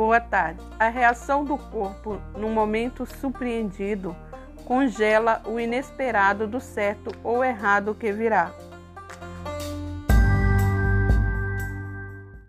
Boa tarde. A reação do corpo no momento surpreendido congela o inesperado do certo ou errado que virá.